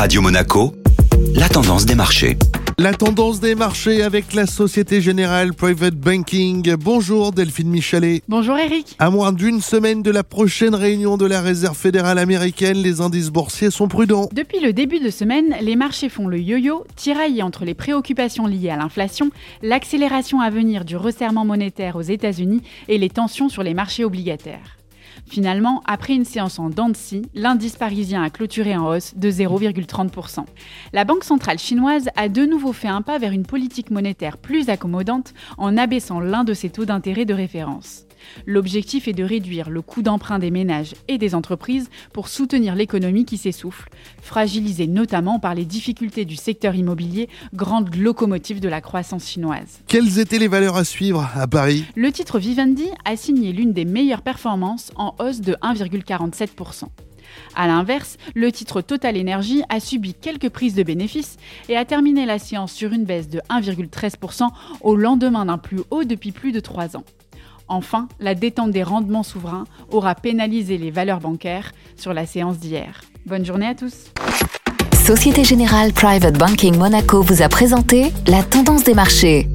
Radio Monaco, la tendance des marchés. La tendance des marchés avec la Société Générale Private Banking. Bonjour Delphine Michalet. Bonjour Eric. À moins d'une semaine de la prochaine réunion de la Réserve fédérale américaine, les indices boursiers sont prudents. Depuis le début de semaine, les marchés font le yo-yo, tiraillés entre les préoccupations liées à l'inflation, l'accélération à venir du resserrement monétaire aux États-Unis et les tensions sur les marchés obligataires. Finalement, après une séance en dents l'indice parisien a clôturé en hausse de 0,30%. La Banque centrale chinoise a de nouveau fait un pas vers une politique monétaire plus accommodante en abaissant l'un de ses taux d'intérêt de référence. L'objectif est de réduire le coût d'emprunt des ménages et des entreprises pour soutenir l'économie qui s'essouffle, fragilisée notamment par les difficultés du secteur immobilier, grande locomotive de la croissance chinoise. Quelles étaient les valeurs à suivre à Paris? Le titre Vivendi a signé l'une des meilleures performances en hausse de 1,47%. A l'inverse, le titre Total Energy a subi quelques prises de bénéfices et a terminé la séance sur une baisse de 1,13% au lendemain d'un plus haut depuis plus de 3 ans. Enfin, la détente des rendements souverains aura pénalisé les valeurs bancaires sur la séance d'hier. Bonne journée à tous. Société Générale Private Banking Monaco vous a présenté la tendance des marchés.